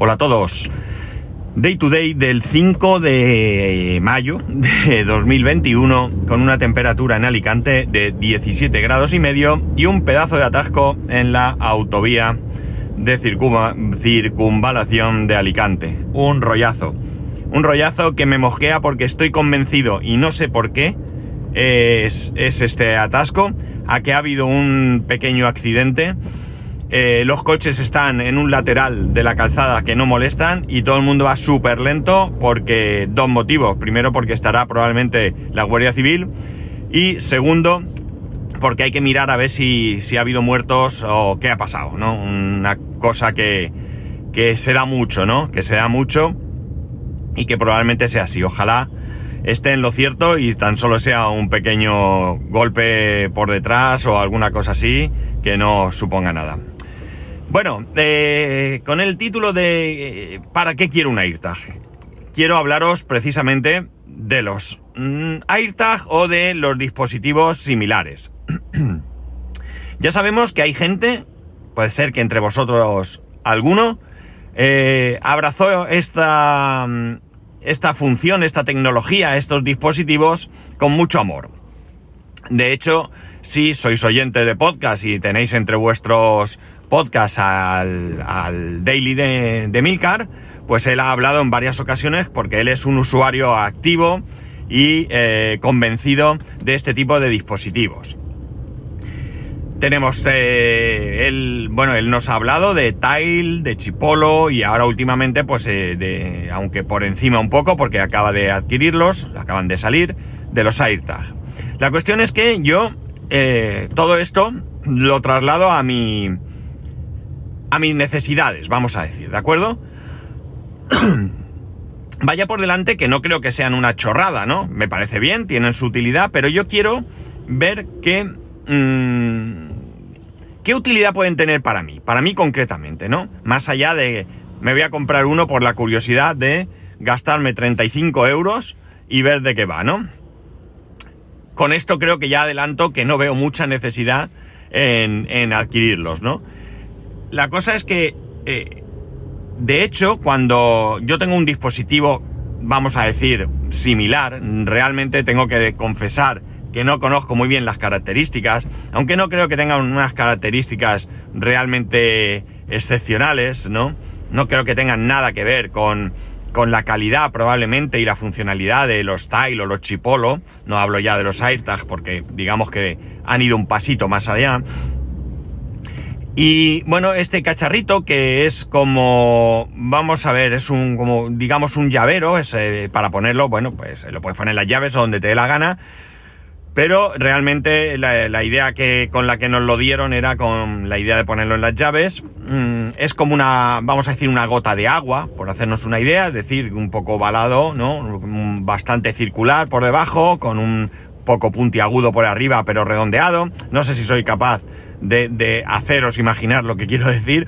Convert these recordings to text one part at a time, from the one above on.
Hola a todos. Day to day del 5 de mayo de 2021 con una temperatura en Alicante de 17 grados y medio y un pedazo de atasco en la autovía de circunvalación de Alicante. Un rollazo. Un rollazo que me mosquea porque estoy convencido y no sé por qué es, es este atasco a que ha habido un pequeño accidente eh, los coches están en un lateral de la calzada que no molestan y todo el mundo va súper lento porque dos motivos. Primero porque estará probablemente la Guardia Civil y segundo porque hay que mirar a ver si, ha habido muertos o qué ha pasado, ¿no? Una cosa que, que se da mucho, ¿no? Que se da mucho y que probablemente sea así. Ojalá esté en lo cierto y tan solo sea un pequeño golpe por detrás o alguna cosa así que no suponga nada. Bueno, eh, con el título de eh, ¿Para qué quiero un AirTag? Quiero hablaros precisamente de los mm, AirTag o de los dispositivos similares. ya sabemos que hay gente, puede ser que entre vosotros alguno, eh, abrazó esta, mm, esta función, esta tecnología, estos dispositivos con mucho amor. De hecho, si sois oyentes de podcast y tenéis entre vuestros podcast al, daily de, Milcar, pues él ha hablado en varias ocasiones porque él es un usuario activo y eh, convencido de este tipo de dispositivos. Tenemos eh, él, bueno, él nos ha hablado de Tile, de Chipolo y ahora últimamente, pues, eh, de, aunque por encima un poco, porque acaba de adquirirlos, acaban de salir, de los AirTag. La cuestión es que yo todo esto lo traslado a mi, a mis necesidades, vamos a decir, ¿de acuerdo? Vaya por delante que no creo que sean una chorrada, ¿no? Me parece bien, tienen su utilidad, pero yo quiero ver qué... Mm, ¿Qué utilidad pueden tener para mí? Para mí concretamente, ¿no? Más allá de... Me voy a comprar uno por la curiosidad de gastarme 35 euros y ver de qué va, ¿no? Con esto creo que ya adelanto que no veo mucha necesidad en, en adquirirlos, ¿no? La cosa es que, eh, de hecho, cuando yo tengo un dispositivo, vamos a decir, similar, realmente tengo que confesar que no conozco muy bien las características, aunque no creo que tengan unas características realmente excepcionales, ¿no? No creo que tengan nada que ver con, con la calidad probablemente y la funcionalidad de los Tile o los Chipolo, no hablo ya de los AirTag porque digamos que han ido un pasito más allá, y bueno, este cacharrito que es como, vamos a ver, es un, como, digamos, un llavero, es, eh, para ponerlo, bueno, pues lo puedes poner las llaves o donde te dé la gana. Pero realmente la, idea que, con la que nos lo dieron era con la idea de ponerlo en las llaves. Mm, es como una, vamos a decir, una gota de agua, por hacernos una idea, es decir, un poco ovalado, ¿no? Bastante circular por debajo, con un poco puntiagudo por arriba, pero redondeado. No sé si soy capaz de, haceros imaginar lo que quiero decir.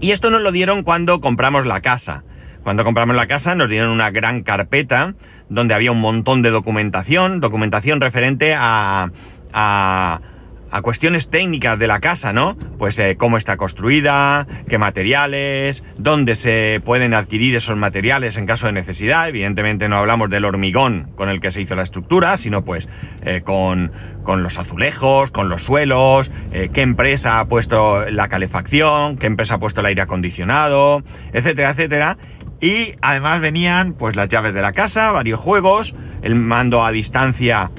Y esto nos lo dieron cuando compramos la casa. Cuando compramos la casa nos dieron una gran carpeta donde había un montón de documentación, documentación referente a, a, a cuestiones técnicas de la casa, ¿no? Pues eh, cómo está construida, qué materiales, dónde se pueden adquirir esos materiales en caso de necesidad. Evidentemente no hablamos del hormigón con el que se hizo la estructura, sino pues eh, con, con, los azulejos, con los suelos, eh, qué empresa ha puesto la calefacción, qué empresa ha puesto el aire acondicionado, etcétera, etcétera. Y además venían pues las llaves de la casa, varios juegos, el mando a distancia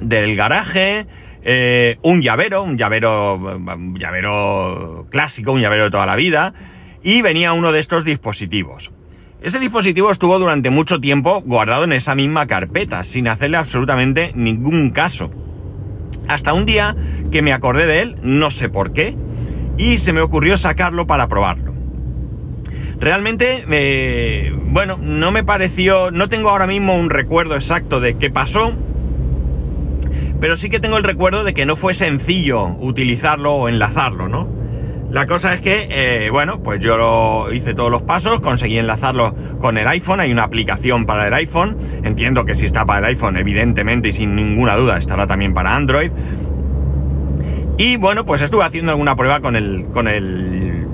del garaje, eh, un llavero, un llavero, llavero clásico, un llavero de toda la vida, y venía uno de estos dispositivos. Ese dispositivo estuvo durante mucho tiempo guardado en esa misma carpeta, sin hacerle absolutamente ningún caso. Hasta un día que me acordé de él, no sé por qué, y se me ocurrió sacarlo para probarlo. Realmente, eh, bueno, no me pareció, no tengo ahora mismo un recuerdo exacto de qué pasó, pero sí que tengo el recuerdo de que no fue sencillo utilizarlo o enlazarlo, ¿no? La cosa es que, eh, bueno, pues yo lo hice todos los pasos, conseguí enlazarlo con el iPhone, hay una aplicación para el iPhone, entiendo que si está para el iPhone, evidentemente y sin ninguna duda estará también para Android. Y bueno, pues estuve haciendo alguna prueba con el, con el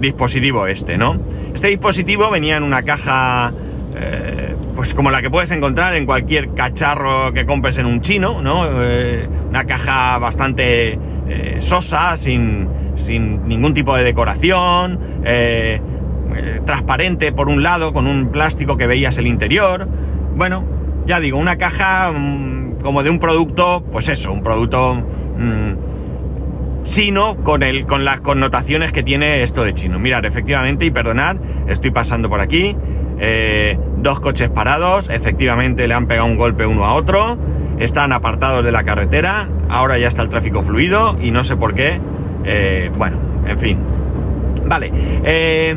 dispositivo este, ¿no? Este dispositivo venía en una caja, eh, pues como la que puedes encontrar en cualquier cacharro que compres en un chino, ¿no? Eh, una caja bastante eh, sosa, sin, sin, ningún tipo de decoración, transparente por un lado, con un plástico que veías el interior. Bueno, ya digo, una caja mm, como de un producto, pues eso, un producto... Mm, chino con, el, con las connotaciones que tiene esto de chino. Mirad, efectivamente, y perdonad, estoy pasando por aquí. Eh, dos coches parados, efectivamente le han pegado un golpe uno a otro. Están apartados de la carretera. Ahora ya está el tráfico fluido y no sé por qué. Eh, bueno, en fin. Vale. Eh,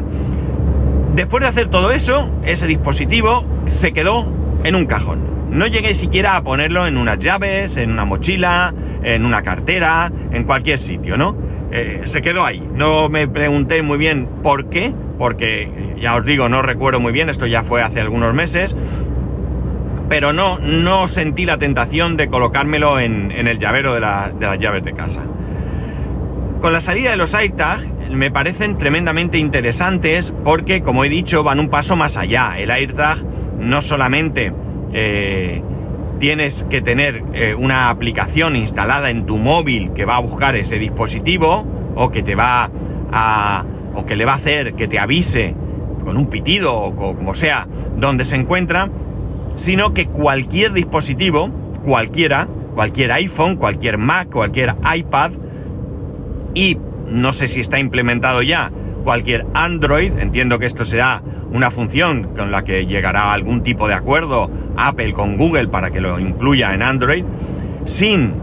después de hacer todo eso, ese dispositivo se quedó en un cajón. No llegué siquiera a ponerlo en unas llaves, en una mochila, en una cartera, en cualquier sitio, ¿no? Se quedó ahí. No me pregunté muy bien por qué, porque ya os digo, no recuerdo muy bien, esto ya fue hace algunos meses, pero no, no sentí la tentación de colocármelo en, el llavero de, de, las llaves de casa. Con la salida de los AirTag me parecen tremendamente interesantes porque, como he dicho, van un paso más allá. El AirTag no solamente eh, tienes que tener eh, una aplicación instalada en tu móvil que va a buscar ese dispositivo o que te va a o que le va a hacer que te avise con un pitido o como sea donde se encuentra, sino que cualquier dispositivo, cualquiera, cualquier iPhone, cualquier Mac, cualquier iPad y no sé si está implementado ya cualquier Android, entiendo que esto será una función con la que llegará algún tipo de acuerdo Apple con Google para que lo incluya en Android, sin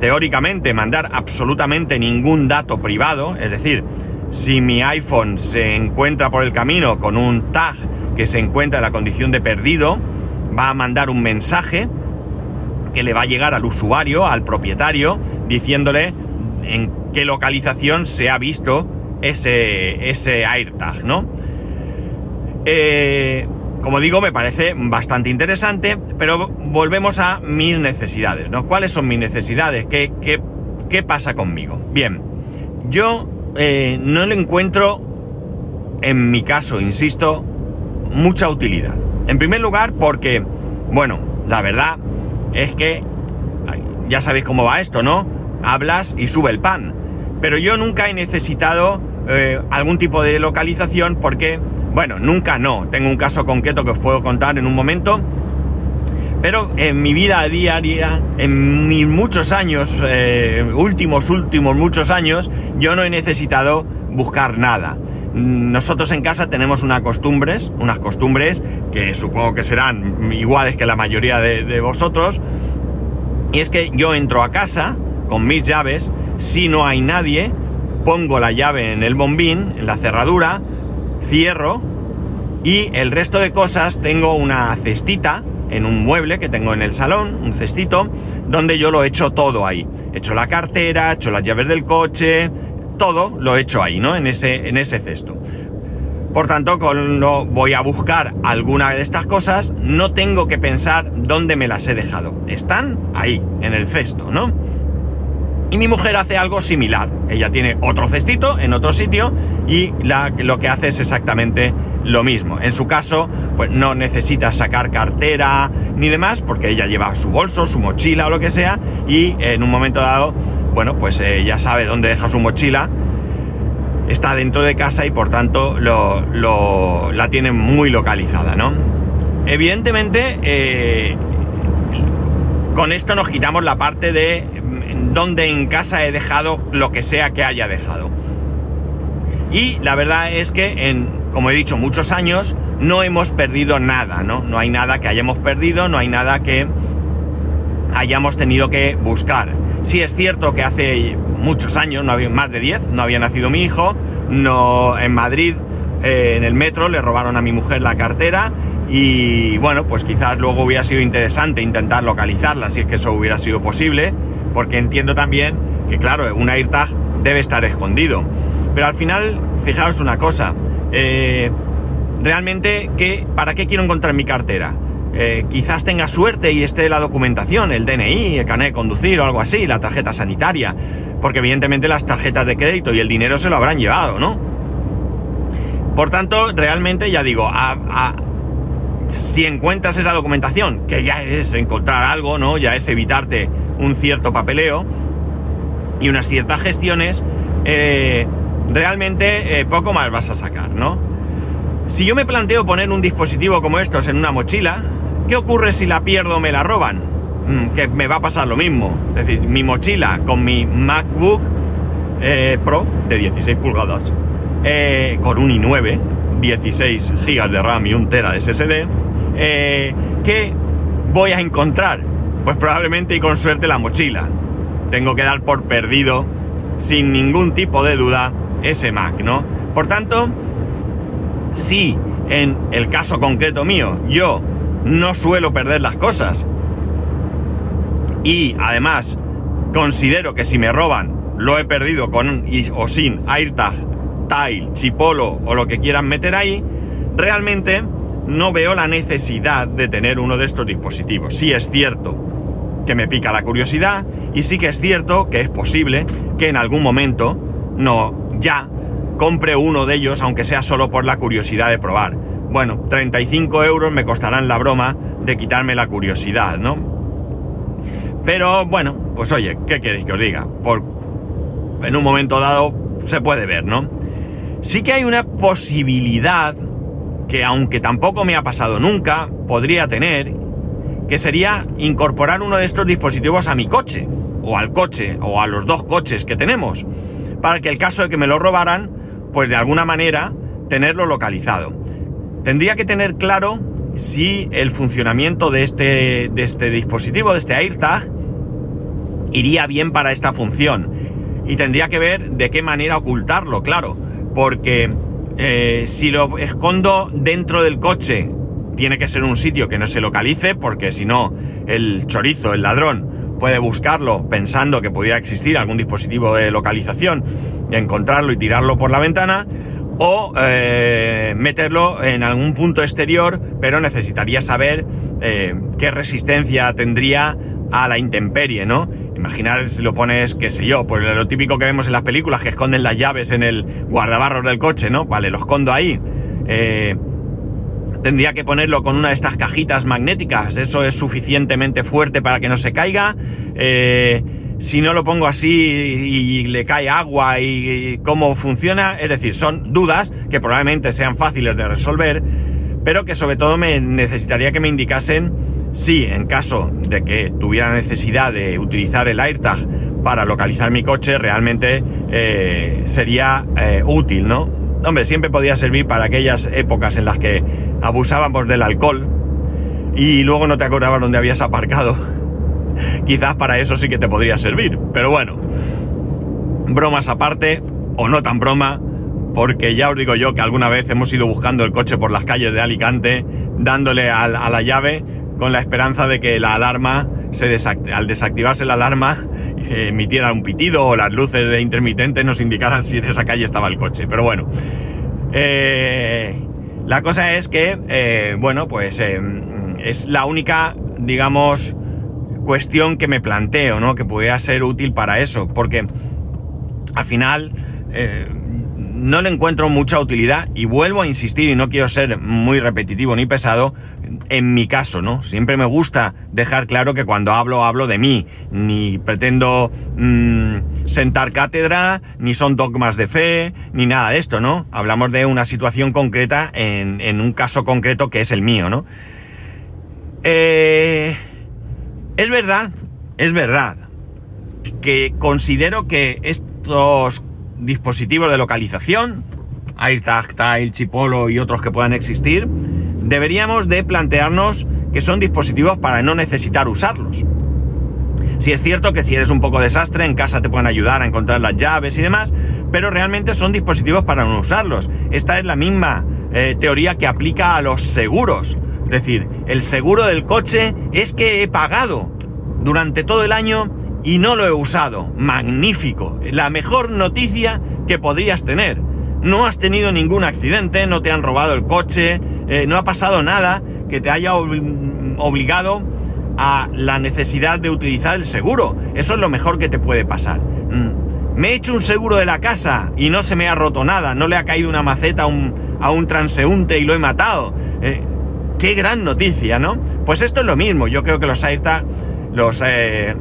teóricamente mandar absolutamente ningún dato privado, es decir, si mi iPhone se encuentra por el camino con un tag que se encuentra en la condición de perdido, va a mandar un mensaje que le va a llegar al usuario, al propietario, diciéndole en qué localización se ha visto ese, ese AirTag, ¿no? Eh, como digo, me parece bastante interesante, pero volvemos a mis necesidades, ¿no? ¿Cuáles son mis necesidades? ¿Qué, qué, pasa conmigo? Bien, yo eh, no le encuentro, en mi caso, insisto, mucha utilidad. En primer lugar, porque, bueno, la verdad es que ya sabéis cómo va esto, ¿no? Hablas y sube el pan. Pero yo nunca he necesitado eh, algún tipo de localización porque bueno, nunca no. Tengo un caso concreto que os puedo contar en un momento. Pero en mi vida diaria, en mis muchos años, eh, últimos, últimos muchos años, yo no he necesitado buscar nada. Nosotros en casa tenemos unas costumbres, unas costumbres que supongo que serán iguales que la mayoría de, de vosotros. Y es que yo entro a casa con mis llaves, si no hay nadie, pongo la llave en el bombín, en la cerradura, cierro y el resto de cosas tengo una cestita en un mueble que tengo en el salón, un cestito, donde yo lo he hecho todo ahí. He hecho la cartera, he hecho las llaves del coche, todo lo he hecho ahí, ¿no? En ese, en ese cesto. Por tanto, cuando voy a buscar alguna de estas cosas, no tengo que pensar dónde me las he dejado. Están ahí, en el cesto, ¿no? Y mi mujer hace algo similar. Ella tiene otro cestito en otro sitio y lo que hace es exactamente lo mismo. En su caso, pues no necesita sacar cartera ni demás porque ella lleva su bolso, su mochila o lo que sea y en un momento dado, bueno, pues eh, ya sabe dónde deja su mochila. Está dentro de casa y por tanto lo, la tiene muy localizada, ¿no? Evidentemente, eh, con esto nos quitamos la parte de donde en casa he dejado lo que sea que haya dejado. Y la verdad es que en, como he dicho, muchos años no hemos perdido nada, ¿no? No hay nada que hayamos perdido, no hay nada que hayamos tenido que buscar. Sí es cierto que hace muchos años, no había, más de 10, no había nacido mi hijo, no en Madrid, eh, en el metro, le robaron a mi mujer la cartera y bueno, pues quizás luego hubiera sido interesante intentar localizarla si es que eso hubiera sido posible porque entiendo también que, claro, un AirTag debe estar escondido. Pero al final, fijaos una cosa, eh, realmente, ¿qué, ¿para qué quiero encontrar mi cartera? Eh, quizás tenga suerte y esté la documentación, el DNI, el carnet de conducir o algo así, la tarjeta sanitaria, porque evidentemente las tarjetas de crédito y el dinero se lo habrán llevado, ¿no? Por tanto, realmente ya digo, si encuentras esa documentación, que ya es encontrar algo, ¿no? Ya es evitarte un cierto papeleo y unas ciertas gestiones, eh, realmente eh, poco más vas a sacar, ¿no? Si yo me planteo poner un dispositivo como estos en una mochila, ¿qué ocurre si la pierdo o me la roban? Mm, que me va a pasar lo mismo. Es decir, mi mochila con mi MacBook eh, Pro de 16 pulgadas, con un i9, 16 GB de RAM y un Tera de SSD, ¿qué voy a encontrar? Pues probablemente y con suerte la mochila. Tengo que dar por perdido, sin ningún tipo de duda, ese Mac, ¿no? Por tanto, si en el caso concreto mío yo no suelo perder las cosas y además considero que si me roban lo he perdido con o sin AirTag, Tile, Chipolo o lo que quieran meter ahí, realmente no veo la necesidad de tener uno de estos dispositivos. Sí es cierto que me pica la curiosidad y sí que es cierto que es posible que en algún momento, no ya, compre uno de ellos, aunque sea solo por la curiosidad de probar. Bueno, 35 euros me costarán la broma de quitarme la curiosidad, ¿no? Pero bueno, pues oye, ¿qué queréis que os diga? Por, en un momento dado se puede ver, ¿no? Sí que hay una posibilidad que aunque tampoco me ha pasado nunca, podría tener, que sería incorporar uno de estos dispositivos a mi coche, o al coche, o a los dos coches que tenemos, para que el caso de que me lo robaran, pues de alguna manera tenerlo localizado. Tendría que tener claro si el funcionamiento de este, de este dispositivo, de este AirTag, iría bien para esta función. Y tendría que ver de qué manera ocultarlo, claro, porque eh, si lo escondo dentro del coche, tiene que ser un sitio que no se localice, porque si no, el chorizo, el ladrón, puede buscarlo pensando que pudiera existir algún dispositivo de localización, encontrarlo y tirarlo por la ventana, o eh, meterlo en algún punto exterior, pero necesitaría saber eh, qué resistencia tendría a la intemperie, ¿no? Imaginar si lo pones, qué sé yo, pues lo típico que vemos en las películas, que esconden las llaves en el guardabarros del coche, ¿no? Vale, lo escondo ahí. Eh, tendría que ponerlo con una de estas cajitas magnéticas, eso es suficientemente fuerte para que no se caiga. Eh, si no lo pongo así y le cae agua y, cómo funciona, es decir, son dudas que probablemente sean fáciles de resolver, pero que sobre todo me necesitaría que me indicasen si en caso de que tuviera necesidad de utilizar el AirTag para localizar mi coche, realmente eh, sería eh, útil, ¿no? Hombre, siempre podía servir para aquellas épocas en las que abusábamos del alcohol y luego no te acordabas dónde habías aparcado. Quizás para eso sí que te podría servir, pero bueno, bromas aparte, o no tan broma, porque ya os digo yo que alguna vez hemos ido buscando el coche por las calles de Alicante, dándole a, a la llave con la esperanza de que la alarma, se al desactivarse la alarma, emitiera un pitido o las luces de intermitente nos indicaran si en esa calle estaba el coche. Pero bueno, eh, la cosa es que, eh, bueno, pues es la única, digamos, cuestión que me planteo, ¿no? Que pudiera ser útil para eso, porque al final no le encuentro mucha utilidad y vuelvo a insistir y no quiero ser muy repetitivo ni pesado en mi caso, ¿no? Siempre me gusta dejar claro que cuando hablo hablo de mí, ni pretendo mm, sentar cátedra, ni son dogmas de fe, ni nada de esto, ¿no? Hablamos de una situación concreta en, un caso concreto que es el mío, ¿no? Eh, es verdad, es verdad que considero que estos dispositivos de localización, AirTag, Tile, Chipolo y otros que puedan existir, deberíamos de plantearnos que son dispositivos para no necesitar usarlos. Si es cierto que si eres un poco desastre, en casa te pueden ayudar a encontrar las llaves y demás, pero realmente son dispositivos para no usarlos. Esta es la misma eh, teoría que aplica a los seguros. Es decir, el seguro del coche es que he pagado durante todo el año y no lo he usado. Magnífico. La mejor noticia que podrías tener. No has tenido ningún accidente, no te han robado el coche, eh, no ha pasado nada que te haya obligado a la necesidad de utilizar el seguro. Eso es lo mejor que te puede pasar. Mm. Me he hecho un seguro de la casa y no se me ha roto nada, no le ha caído una maceta a un, a un transeúnte y lo he matado. Eh, qué gran noticia, ¿no? Pues esto es lo mismo. Yo creo que los AirTag, los eh,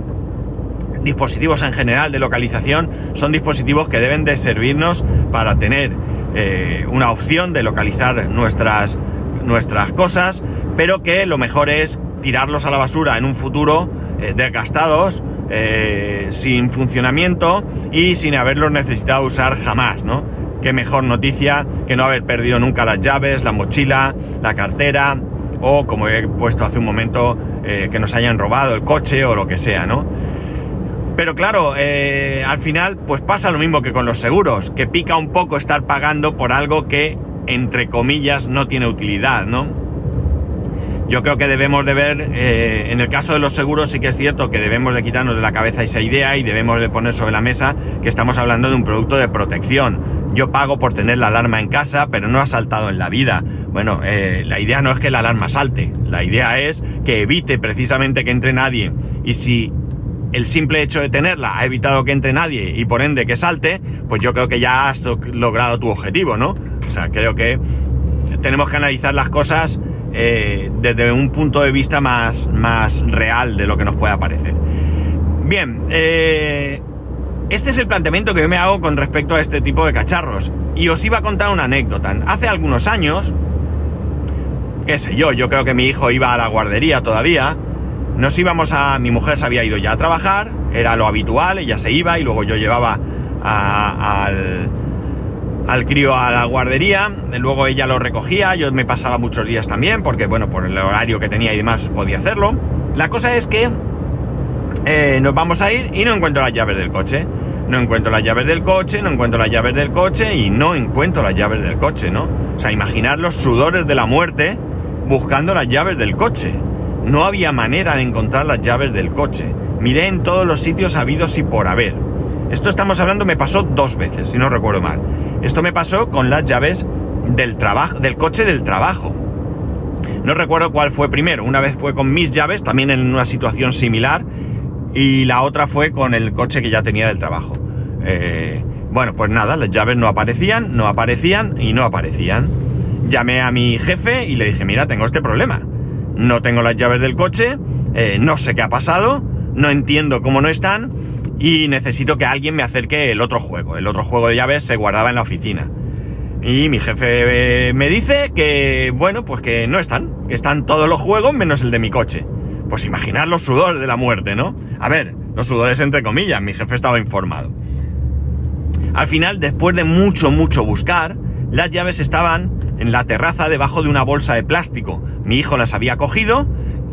dispositivos en general de localización, son dispositivos que deben de servirnos para tener eh, una opción de localizar nuestras, nuestras cosas, pero que lo mejor es tirarlos a la basura en un futuro desgastados eh, sin funcionamiento y sin haberlos necesitado usar jamás, ¿no? Qué mejor noticia que no haber perdido nunca las llaves, la mochila, la cartera o, como he puesto hace un momento, eh, que nos hayan robado el coche o lo que sea, ¿no? Pero claro, eh, al final pues pasa lo mismo que con los seguros, que pica un poco estar pagando por algo que, entre comillas, no tiene utilidad, ¿no? Yo creo que debemos de ver, eh, en el caso de los seguros sí que es cierto que debemos de quitarnos de la cabeza esa idea y debemos de poner sobre la mesa que estamos hablando de un producto de protección. Yo pago por tener la alarma en casa, pero no ha saltado en la vida. Bueno, eh, la idea no es que la alarma salte, la idea es que evite precisamente que entre nadie. Y si el simple hecho de tenerla ha evitado que entre nadie y por ende que salte, pues yo creo que ya has logrado tu objetivo, ¿no? O sea, creo que tenemos que analizar las cosas eh, desde un punto de vista más, más real de lo que nos pueda parecer. Bien, eh, este es el planteamiento que yo me hago con respecto a este tipo de cacharros. Y os iba a contar una anécdota. Hace algunos años, qué sé yo, yo creo que mi hijo iba a la guardería todavía. Nos íbamos a... Mi mujer se había ido ya a trabajar, era lo habitual, ella se iba y luego yo llevaba al al crío a la guardería, luego ella lo recogía, yo me pasaba muchos días también, porque bueno, por el horario que tenía y demás podía hacerlo. La cosa es que eh, nos vamos a ir y no encuentro las llaves del coche. No encuentro las llaves del coche, no encuentro las llaves del coche y no encuentro las llaves del coche, ¿no? O sea, imaginar los sudores de la muerte buscando las llaves del coche. No había manera de encontrar las llaves del coche. Miré en todos los sitios habidos y por haber. Esto estamos hablando, me pasó dos veces, si no recuerdo mal. Esto me pasó con las llaves del trabajo, del coche del trabajo. No recuerdo cuál fue primero. Una vez fue con mis llaves, también en una situación similar, y la otra fue con el coche que ya tenía del trabajo. Eh, bueno, pues nada, las llaves no aparecían, no aparecían y no aparecían. Llamé a mi jefe y le dije, mira, tengo este problema. No tengo las llaves del coche, eh, no sé qué ha pasado, no entiendo cómo no están y necesito que alguien me acerque el otro juego. El otro juego de llaves se guardaba en la oficina. Y mi jefe eh, me dice que, bueno, pues que no están, que están todos los juegos menos el de mi coche. Pues imaginar los sudores de la muerte, ¿no? A ver, los sudores entre comillas, mi jefe estaba informado. Al final, después de mucho, mucho buscar, las llaves estaban en la terraza debajo de una bolsa de plástico. Mi hijo las había cogido,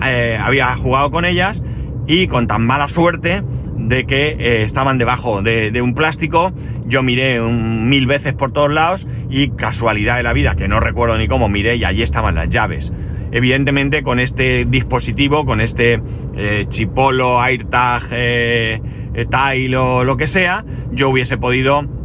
eh, había jugado con ellas y con tan mala suerte de que eh, estaban debajo de, un plástico. Yo miré mil veces por todos lados y casualidad de la vida, que no recuerdo ni cómo miré y allí estaban las llaves. Evidentemente con este dispositivo, con este eh, chipolo, AirTag, Tile o lo que sea, yo hubiese podido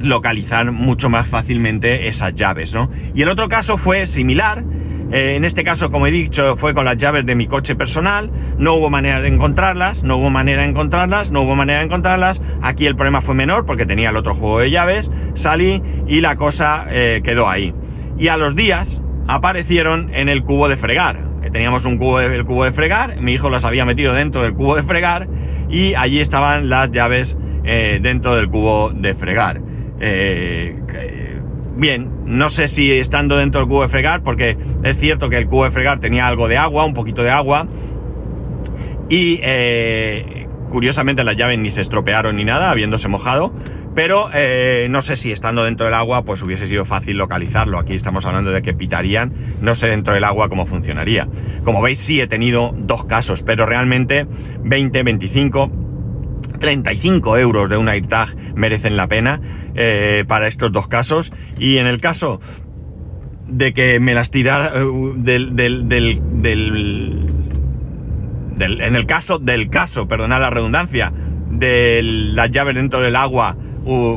localizar mucho más fácilmente esas llaves, ¿no? Y el otro caso fue similar, eh, en este caso, como he dicho, fue con las llaves de mi coche personal. No hubo manera de encontrarlas, no hubo manera de encontrarlas, no hubo manera de encontrarlas. Aquí el problema fue menor porque tenía el otro juego de llaves. Salí y la cosa eh, quedó ahí. Y a los días aparecieron en el cubo de fregar. Teníamos un cubo de, el cubo de fregar, mi hijo las había metido dentro del cubo de fregar y allí estaban las llaves eh, dentro del cubo de fregar. Bien, no sé si estando dentro del cubo de fregar, porque es cierto que el cubo de fregar tenía algo de agua, un poquito de agua, y eh, curiosamente las llaves ni se estropearon ni nada, habiéndose mojado, pero eh, no sé si estando dentro del agua pues hubiese sido fácil localizarlo. Aquí estamos hablando de que pitarían, no sé dentro del agua cómo funcionaría. Como veis sí he tenido dos casos, pero realmente 20, 25 35 euros de un AirTag merecen la pena eh, para estos dos casos. Y en el caso de que me las tirara eh, del, del, del, en el caso del caso, perdonad la redundancia, de las llaves dentro del agua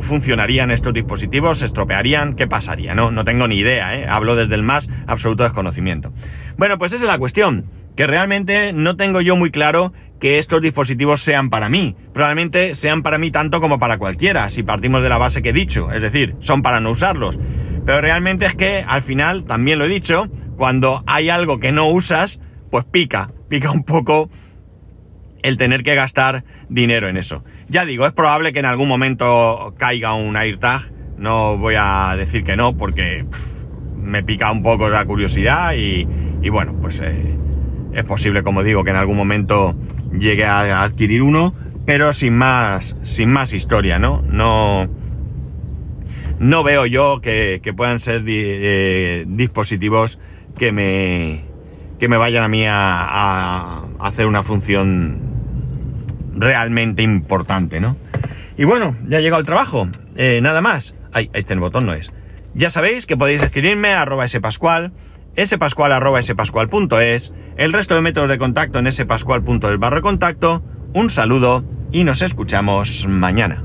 funcionarían estos dispositivos, se estropearían, ¿qué pasaría? No, no tengo ni idea, ¿eh? hablo desde el más absoluto desconocimiento. Bueno, pues esa es la cuestión, que realmente no tengo yo muy claro que estos dispositivos sean para mí. Probablemente sean para mí tanto como para cualquiera, si partimos de la base que he dicho, es decir, son para no usarlos. Pero realmente es que al final, también lo he dicho, cuando hay algo que no usas, pues pica, pica un poco el tener que gastar dinero en eso. Ya digo, es probable que en algún momento caiga un AirTag, no voy a decir que no, porque me pica un poco la curiosidad y, bueno, pues eh, es posible, como digo, que en algún momento llegue a adquirir uno, pero sin más, sin más historia, ¿no? No, no veo yo que, puedan ser eh, dispositivos que me, que me vayan a mí a, hacer una función realmente importante, ¿no? Y bueno, ya llegado el trabajo. Eh, nada más. Ay, este el botón no es. Ya sabéis que podéis escribirme a arroba spascual, spascual el resto de métodos de contacto en spascual.es barra contacto. Un saludo y nos escuchamos mañana.